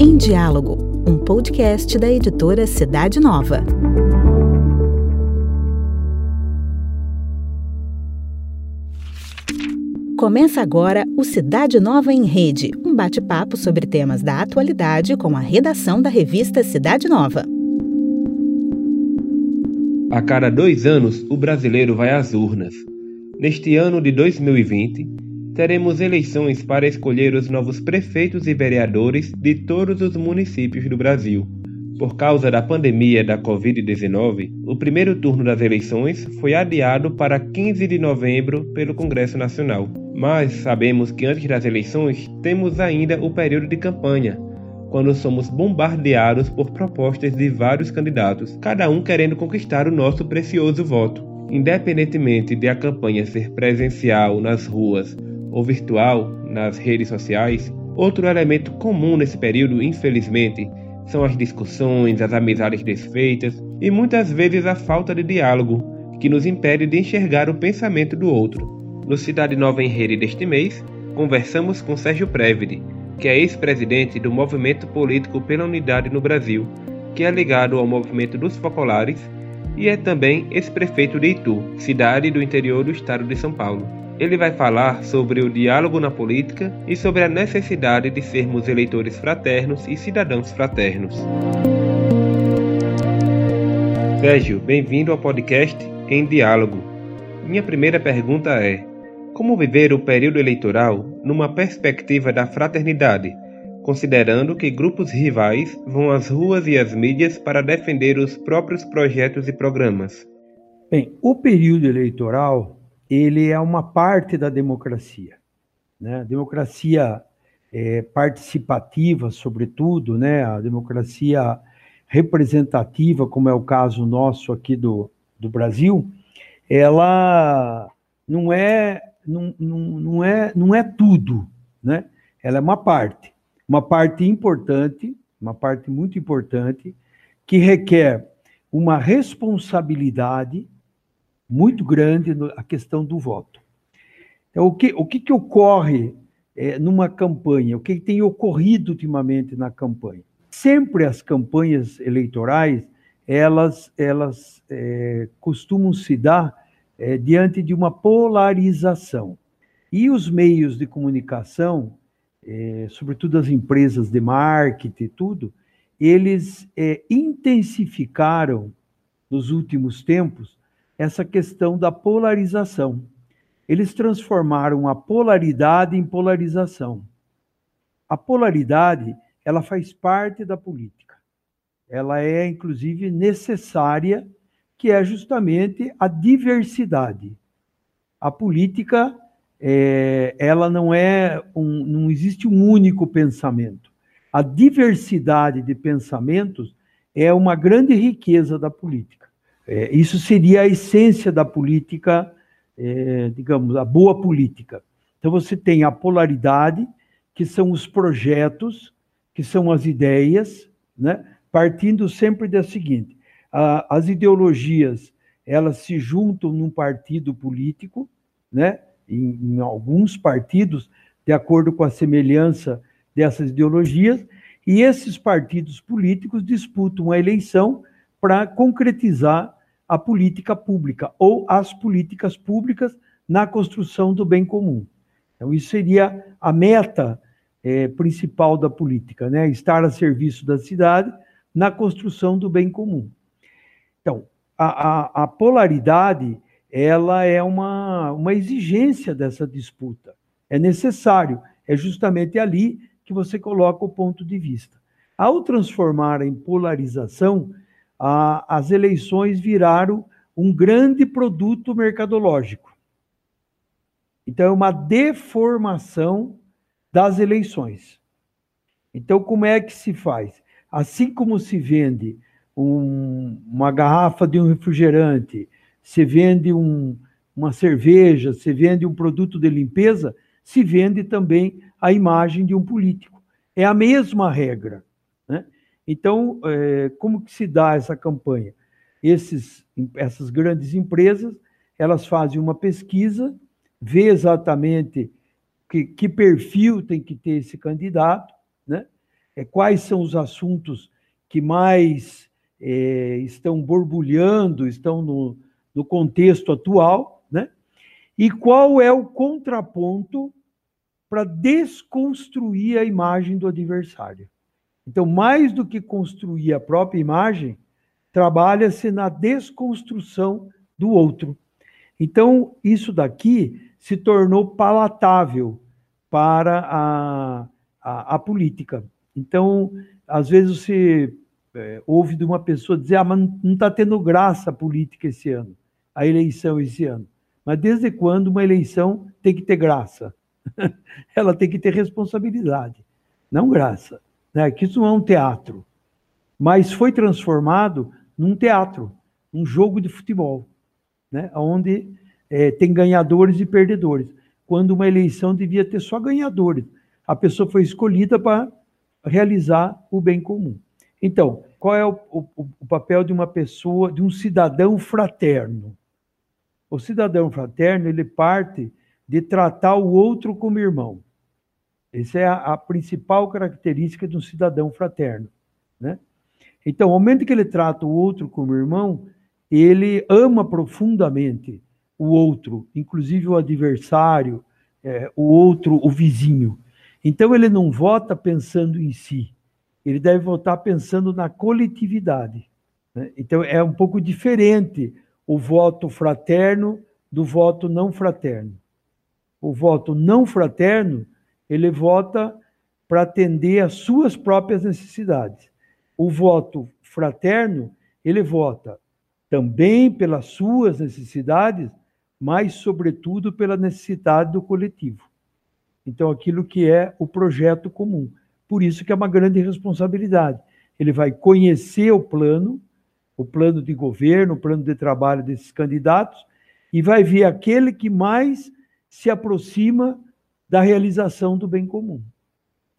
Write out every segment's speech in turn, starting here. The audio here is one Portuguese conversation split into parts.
Em Diálogo, um podcast da editora Cidade Nova. Começa agora o Cidade Nova em Rede, um bate-papo sobre temas da atualidade com a redação da revista Cidade Nova. A cada dois anos, o brasileiro vai às urnas. Neste ano de 2020, teremos eleições para escolher os novos prefeitos e vereadores de todos os municípios do Brasil. Por causa da pandemia da Covid-19, o primeiro turno das eleições foi adiado para 15 de novembro pelo Congresso Nacional. Mas sabemos que antes das eleições temos ainda o período de campanha, quando somos bombardeados por propostas de vários candidatos, cada um querendo conquistar o nosso precioso voto. Independentemente de a campanha ser presencial nas ruas ou virtual nas redes sociais, outro elemento comum nesse período, infelizmente, são as discussões, as amizades desfeitas e muitas vezes a falta de diálogo, que nos impede de enxergar o pensamento do outro. No Cidade Nova em Rede deste mês, conversamos com Sérgio Prévide, que é ex-presidente do Movimento Político pela Unidade no Brasil, que é ligado ao movimento dos focolares e é também ex-prefeito de Itu, cidade do interior do estado de São Paulo. Ele vai falar sobre o diálogo na política e sobre a necessidade de sermos eleitores fraternos e cidadãos fraternos. Sérgio, bem-vindo ao podcast Em Diálogo. Minha primeira pergunta é: como viver o período eleitoral numa perspectiva da fraternidade, considerando que grupos rivais vão às ruas e às mídias para defender os próprios projetos e programas? Bem, o período eleitoral ele é uma parte da democracia, né? Democracia é, participativa, sobretudo, né? A democracia representativa, como é o caso nosso aqui do, do Brasil, ela não é não, não, não, é, não é tudo, né? Ela é uma parte, uma parte importante, uma parte muito importante, que requer uma responsabilidade muito grande na questão do voto. Então, o que, o que, que ocorre é, numa campanha? O que tem ocorrido ultimamente na campanha? Sempre as campanhas eleitorais, elas, elas é, costumam se dar é, diante de uma polarização. E os meios de comunicação, é, sobretudo as empresas de marketing e tudo, eles é, intensificaram nos últimos tempos essa questão da polarização. Eles transformaram a polaridade em polarização. A polaridade, ela faz parte da política. Ela é, inclusive, necessária que é justamente a diversidade. A política, é, ela não é um, não existe um único pensamento. A diversidade de pensamentos é uma grande riqueza da política. É, isso seria a essência da política, é, digamos, a boa política. Então você tem a polaridade, que são os projetos, que são as ideias, né? partindo sempre da seguinte: as ideologias elas se juntam num partido político, né? Em, em, alguns partidos, de acordo com a semelhança dessas ideologias, e esses partidos políticos disputam a eleição para concretizar a política pública ou as políticas públicas na construção do bem comum. Então, isso seria a meta é, principal da política, né? Estar a serviço da cidade na construção do bem comum. Então, a, a, a polaridade, ela é uma, uma exigência dessa disputa. É necessário, é justamente ali que você coloca o ponto de vista. Ao transformar em polarização, a, as eleições viraram um grande produto mercadológico. Então, é uma deformação das eleições. Então, como é que se faz? Assim como se vende um, uma garrafa de um refrigerante, se vende um, uma cerveja, se vende um produto de limpeza, se vende também a imagem de um político. É a mesma regra. Então, é, como que se dá essa campanha? Esses, essas grandes empresas, elas fazem uma pesquisa, vê exatamente que, que perfil tem que ter esse candidato, né? É, quais são os assuntos que mais é, estão borbulhando, estão no, no contexto atual, né? E qual é o contraponto para desconstruir a imagem do adversário. Então, mais do que construir a própria imagem, trabalha-se na desconstrução do outro. Então, isso daqui se tornou palatável para a, a, a política. Então, às vezes você é, ouve de uma pessoa dizer: ah, mas não está tendo graça a política esse ano, a eleição esse ano. Mas desde quando uma eleição tem que ter graça? Ela tem que ter responsabilidade, não graça. Né? Que isso não é um teatro, mas foi transformado num teatro, um jogo de futebol, né? onde é, tem ganhadores e perdedores, quando uma eleição devia ter só ganhadores. A pessoa foi escolhida para realizar o bem comum. Então, qual é o, o, o papel de uma pessoa, de um cidadão fraterno? O cidadão fraterno, ele parte de tratar o outro como irmão. Essa é a, a principal característica de um cidadão fraterno. Né? Então, ao momento que ele trata o outro como irmão, ele ama profundamente o outro, inclusive o adversário, é, o outro, o vizinho. Então, ele não vota pensando em si, ele deve votar pensando na coletividade. Né? Então, é um pouco diferente o voto fraterno do voto não fraterno. O voto não fraterno, ele vota para atender às suas próprias necessidades. O voto fraterno, ele vota também pelas suas necessidades, mas, sobretudo, pela necessidade do coletivo. Então, aquilo que é o projeto comum. Por isso que é uma grande responsabilidade. Ele vai conhecer o plano, o plano de governo, o plano de trabalho desses candidatos, e vai ver aquele que mais se aproxima da realização do bem comum.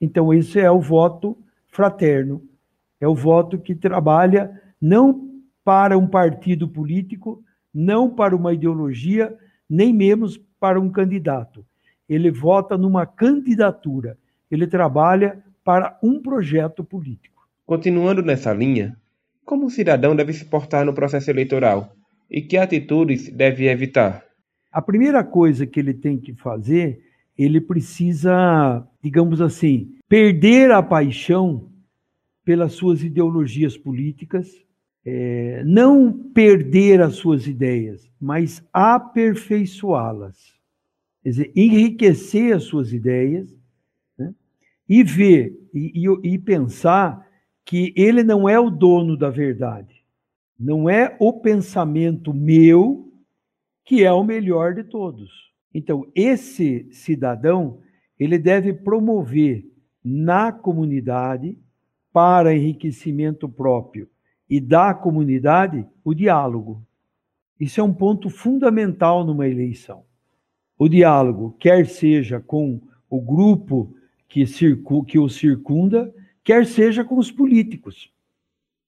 Então, esse é o voto fraterno, é o voto que trabalha não para um partido político, não para uma ideologia, nem menos para um candidato. Ele vota numa candidatura, ele trabalha para um projeto político. Continuando nessa linha, como o cidadão deve se portar no processo eleitoral e que atitudes deve evitar? A primeira coisa que ele tem que fazer, ele precisa, digamos assim, perder a paixão pelas suas ideologias políticas, é, não perder as suas ideias, mas aperfeiçoá-las. Quer dizer, enriquecer as suas ideias né? e ver e, e, e pensar que ele não é o dono da verdade. Não é o pensamento meu que é o melhor de todos. Então, esse cidadão, ele deve promover na comunidade, para enriquecimento próprio e da comunidade, o diálogo. Isso é um ponto fundamental numa eleição. O diálogo, quer seja com o grupo que, circu que o circunda, quer seja com os políticos.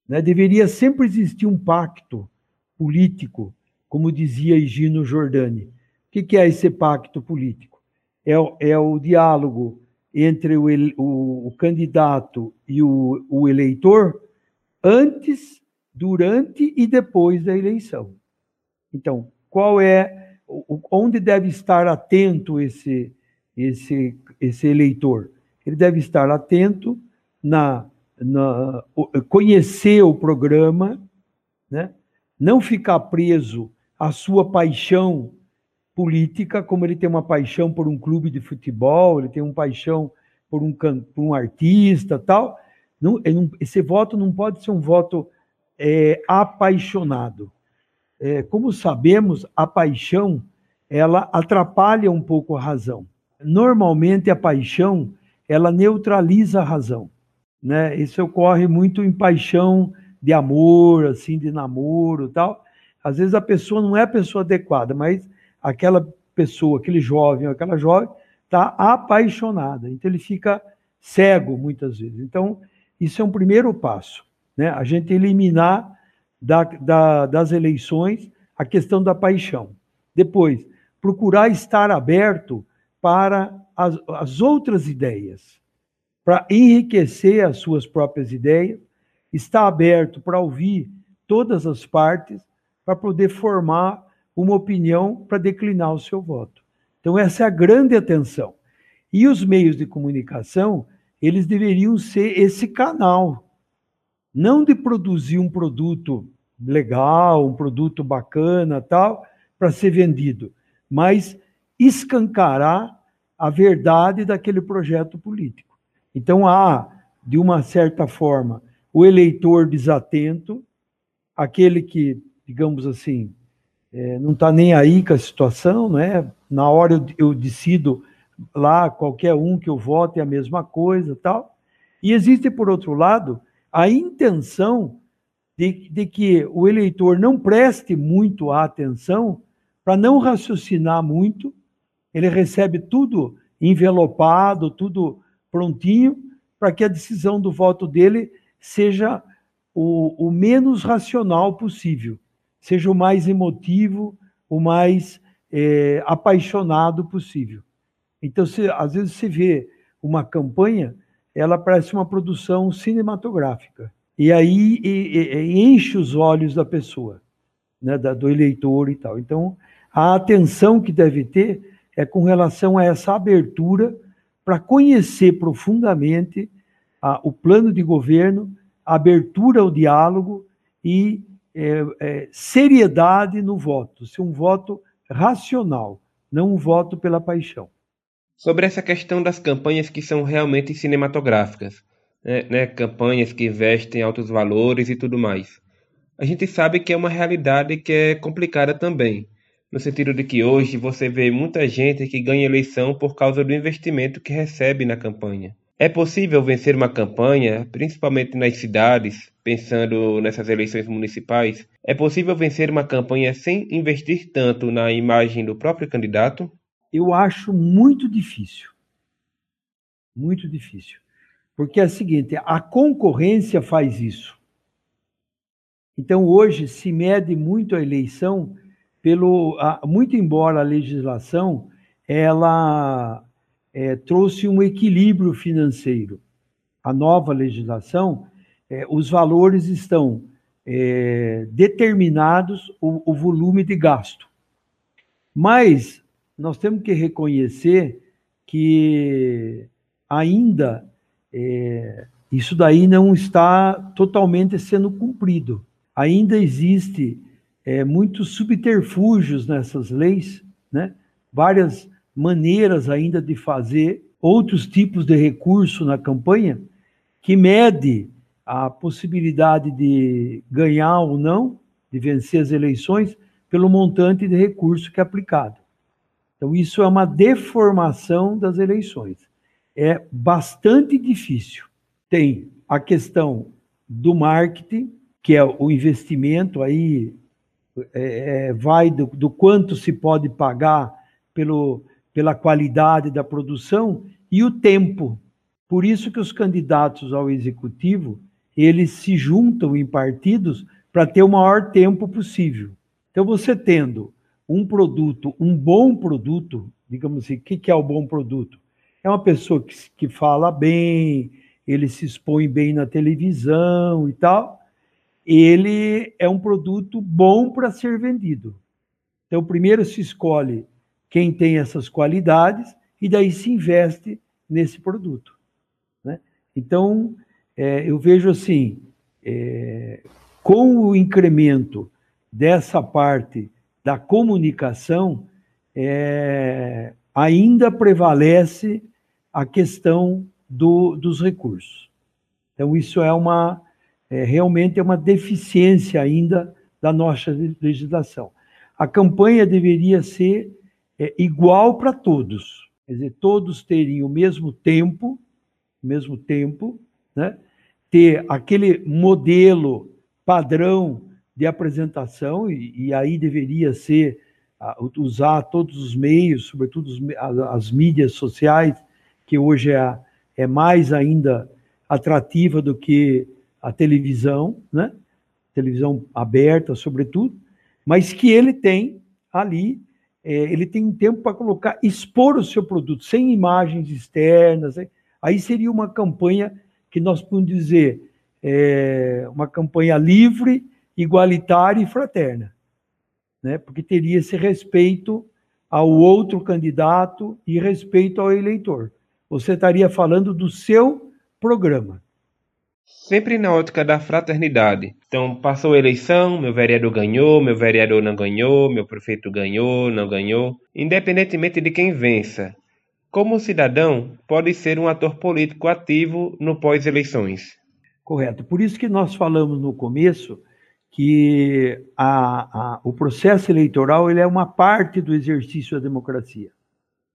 Né? Deveria sempre existir um pacto político, como dizia Higino Giordani. O que é esse pacto político? É, é o diálogo entre o, o, o candidato e o, o eleitor antes, durante e depois da eleição. Então, qual é onde deve estar atento esse esse esse eleitor? Ele deve estar atento na, na conhecer o programa, né? não ficar preso à sua paixão política, como ele tem uma paixão por um clube de futebol, ele tem uma paixão por um, por um artista, tal. Não, esse voto não pode ser um voto é, apaixonado. É, como sabemos, a paixão ela atrapalha um pouco a razão. Normalmente a paixão ela neutraliza a razão né? Isso ocorre muito em paixão de amor, assim, de namoro, tal. Às vezes a pessoa não é a pessoa adequada, mas aquela pessoa, aquele jovem, aquela jovem está apaixonada. Então ele fica cego muitas vezes. Então isso é um primeiro passo, né? A gente eliminar da, da, das eleições a questão da paixão. Depois, procurar estar aberto para as, as outras ideias, para enriquecer as suas próprias ideias, está aberto para ouvir todas as partes, para poder formar uma opinião para declinar o seu voto. Então, essa é a grande atenção. E os meios de comunicação, eles deveriam ser esse canal, não de produzir um produto legal, um produto bacana, tal, para ser vendido, mas escancarar a verdade daquele projeto político. Então há, de uma certa forma, o eleitor desatento, aquele que, digamos assim, é, não está nem aí com a situação, né? Na hora eu, eu decido lá qualquer um que eu vote é a mesma coisa, tal. E existe por outro lado a intenção de, de que o eleitor não preste muito atenção para não raciocinar muito. Ele recebe tudo envelopado, tudo prontinho, para que a decisão do voto dele seja o, o menos racional possível, seja o mais emotivo, o mais é, apaixonado possível. Então, se, às vezes você vê uma campanha, ela parece uma produção cinematográfica. E aí e, e, enche os olhos da pessoa, né, da, do eleitor e tal. Então, a atenção que deve ter é com relação a essa abertura para conhecer profundamente a, o plano de governo, a abertura ao diálogo e é, é, seriedade no voto, ser um voto racional, não um voto pela paixão. Sobre essa questão das campanhas que são realmente cinematográficas, né, né, campanhas que investem altos valores e tudo mais. A gente sabe que é uma realidade que é complicada também, no sentido de que hoje você vê muita gente que ganha eleição por causa do investimento que recebe na campanha. É possível vencer uma campanha, principalmente nas cidades, pensando nessas eleições municipais? É possível vencer uma campanha sem investir tanto na imagem do próprio candidato? Eu acho muito difícil. Muito difícil. Porque é o seguinte: a concorrência faz isso. Então, hoje se mede muito a eleição pelo. Muito embora a legislação ela é, trouxe um equilíbrio financeiro. A nova legislação, é, os valores estão é, determinados, o, o volume de gasto. Mas nós temos que reconhecer que ainda é, isso daí não está totalmente sendo cumprido. Ainda existe é, muitos subterfúgios nessas leis, né? várias maneiras ainda de fazer outros tipos de recurso na campanha que mede a possibilidade de ganhar ou não, de vencer as eleições, pelo montante de recurso que é aplicado. Então, isso é uma deformação das eleições é bastante difícil. Tem a questão do marketing, que é o investimento aí, é, é, vai do, do, quanto se pode pagar pelo, pela qualidade da produção e o tempo. Por isso que os candidatos ao executivo, eles se juntam em partidos para ter o maior tempo possível. Então, você tendo um produto, um bom produto, digamos assim, o que é o bom produto? é uma pessoa que, que fala bem, ele se expõe bem na televisão e tal. Ele é um produto bom para ser vendido. Então, primeiro se escolhe quem tem essas qualidades e daí se investe nesse produto. Né? Então, é, eu vejo assim, é, com o incremento dessa parte da comunicação, é, ainda prevalece a questão do, dos recursos. Então, isso é uma é, realmente é uma deficiência ainda da nossa legislação. A campanha deveria ser é, igual para todos, quer dizer, todos terem o mesmo tempo, o mesmo tempo, né? ter aquele modelo padrão de apresentação, e, e aí deveria ser usar todos os meios, sobretudo as, as mídias sociais, que hoje é, é mais ainda atrativa do que a televisão, né? Televisão aberta, sobretudo, mas que ele tem ali ele tem tempo para colocar, expor o seu produto sem imagens externas. Aí seria uma campanha que nós podemos dizer é, uma campanha livre, igualitária e fraterna, né? Porque teria esse respeito ao outro candidato e respeito ao eleitor. Você estaria falando do seu programa. Sempre na ótica da fraternidade. Então, passou a eleição, meu vereador ganhou, meu vereador não ganhou, meu prefeito ganhou, não ganhou. Independentemente de quem vença, como cidadão, pode ser um ator político ativo no pós-eleições. Correto. Por isso que nós falamos no começo que a, a, o processo eleitoral ele é uma parte do exercício da democracia.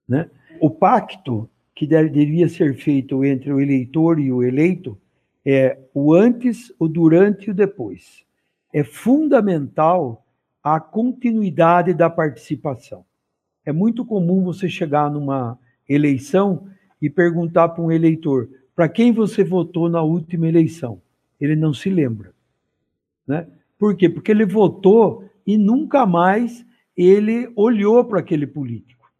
Né? O pacto que deve, ser feito entre o eleitor e o eleito é o antes, o durante e o depois. É fundamental a continuidade da participação. É muito comum você chegar numa eleição e perguntar para um eleitor para quem você votou na última eleição. Ele não se lembra. Né? Por quê? Porque ele votou e nunca mais ele olhou para aquele político.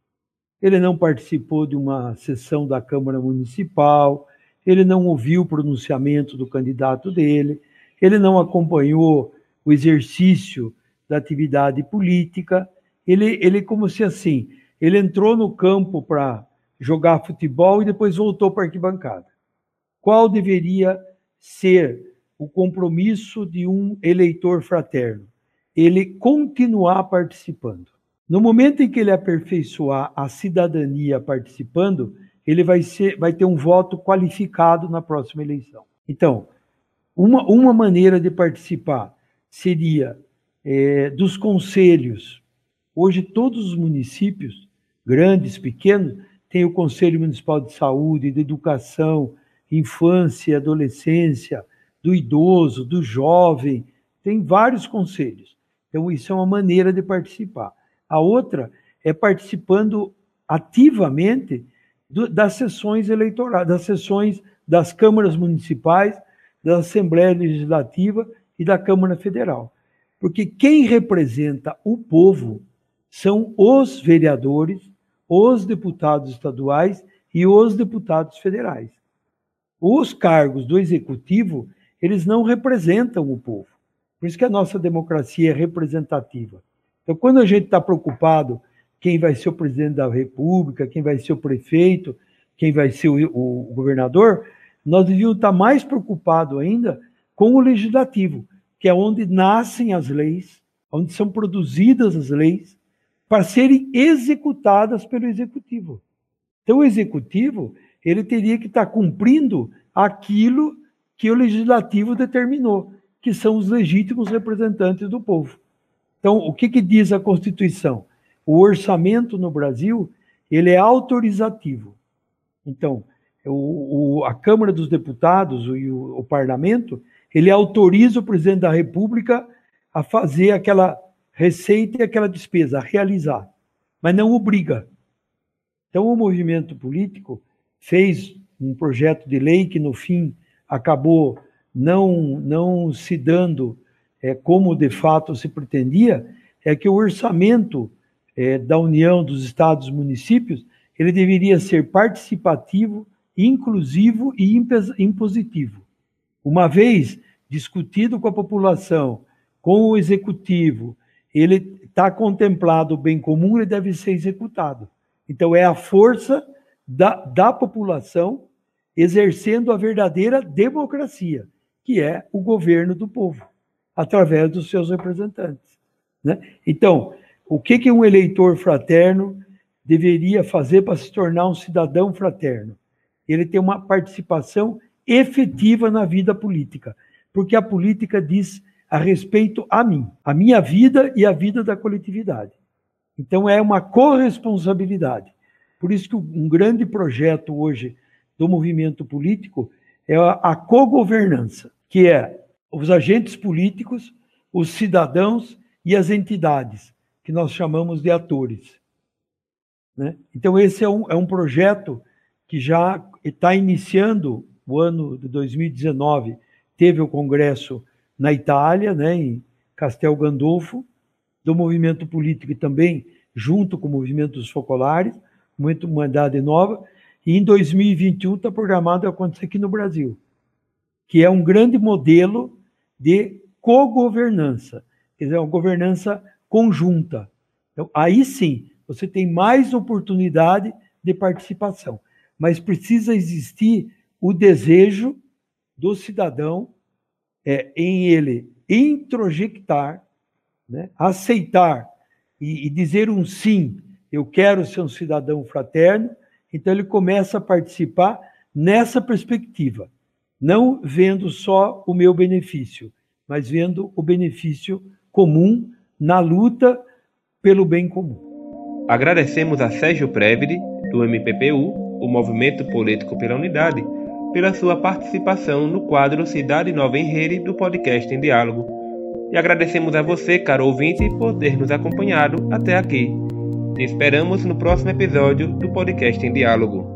Ele não participou de uma sessão da Câmara Municipal, ele não ouviu o pronunciamento do candidato dele, ele não acompanhou o exercício da atividade política, ele, ele como se assim, ele entrou no campo para jogar futebol e depois voltou para a arquibancada. Qual deveria ser o compromisso de um eleitor fraterno, ele continuar participando. No momento em que ele aperfeiçoar a cidadania participando, ele vai, ser, vai ter um voto qualificado na próxima eleição. Então, uma, uma maneira de participar seria é, dos conselhos. Hoje, todos os municípios, grandes, pequenos, têm o Conselho Municipal de Saúde, de Educação, Infância Adolescência, do idoso, do jovem, tem vários conselhos. Então, isso é uma maneira de participar. A outra é participando ativamente do, das sessões eleitorais, das sessões das câmaras municipais, da Assembleia Legislativa e da Câmara Federal. Porque quem representa o povo são os vereadores, os deputados estaduais e os deputados federais. Os cargos do executivo eles não representam o povo. Por isso que a nossa democracia é representativa. Então, quando a gente está preocupado quem vai ser o presidente da República, quem vai ser o prefeito, quem vai ser o, o, governador, nós devíamos estar mais preocupados ainda com o legislativo, que é onde nascem as leis, onde são produzidas as leis, para serem executadas pelo executivo. Então, o executivo ele teria que estar cumprindo aquilo que o legislativo determinou, que são os legítimos representantes do povo. Então, o que, que diz a Constituição? O orçamento no Brasil ele é autorizativo. Então, o, o, a Câmara dos Deputados e o, o Parlamento ele autoriza o presidente da República a fazer aquela receita e aquela despesa, a realizar, mas não obriga. Então, o movimento político fez um projeto de lei que, no fim, acabou não, não se dando é, como de fato se pretendia, é que o orçamento é, da União dos Estados e Municípios ele deveria ser participativo, inclusivo e impositivo. Uma vez discutido com a população, com o executivo, ele está contemplado o bem comum, ele deve ser executado. Então, é a força da, da população exercendo a verdadeira democracia, que é o governo do povo, através dos seus representantes. Né? Então, o que, que um eleitor fraterno deveria fazer para se tornar um cidadão fraterno? Ele tem uma participação efetiva na vida política, porque a política diz a respeito a mim, a minha vida e a vida da coletividade. Então é uma corresponsabilidade. Por isso que um grande projeto hoje do movimento político é a cogovernança, que é os agentes políticos, os cidadãos e as entidades, que nós chamamos de atores. Né? Então, esse é um, é um projeto que já está iniciando o ano de 2019. Teve o congresso na Itália, né, em Castel Gandolfo, do movimento político e também junto com o movimento dos focolares, muito Humanidade Nova, e em 2021 está programado acontecer aqui no Brasil, que é um grande modelo de cogovernança, quer dizer, uma governança conjunta. Então, aí sim, você tem mais oportunidade de participação, mas precisa existir o desejo do cidadão é, em ele introjectar, né, aceitar e, e dizer um sim, eu quero ser um cidadão fraterno, então ele começa a participar nessa perspectiva, não vendo só o meu benefício, mas vendo o benefício comum na luta pelo bem comum. Agradecemos a Sérgio Previde, do MPPU, o Movimento Político pela Unidade, pela sua participação no quadro Cidade Nova em Rede do podcast em Diálogo. E agradecemos a você, caro ouvinte, por ter nos acompanhado até aqui. Te esperamos no próximo episódio do podcast em Diálogo.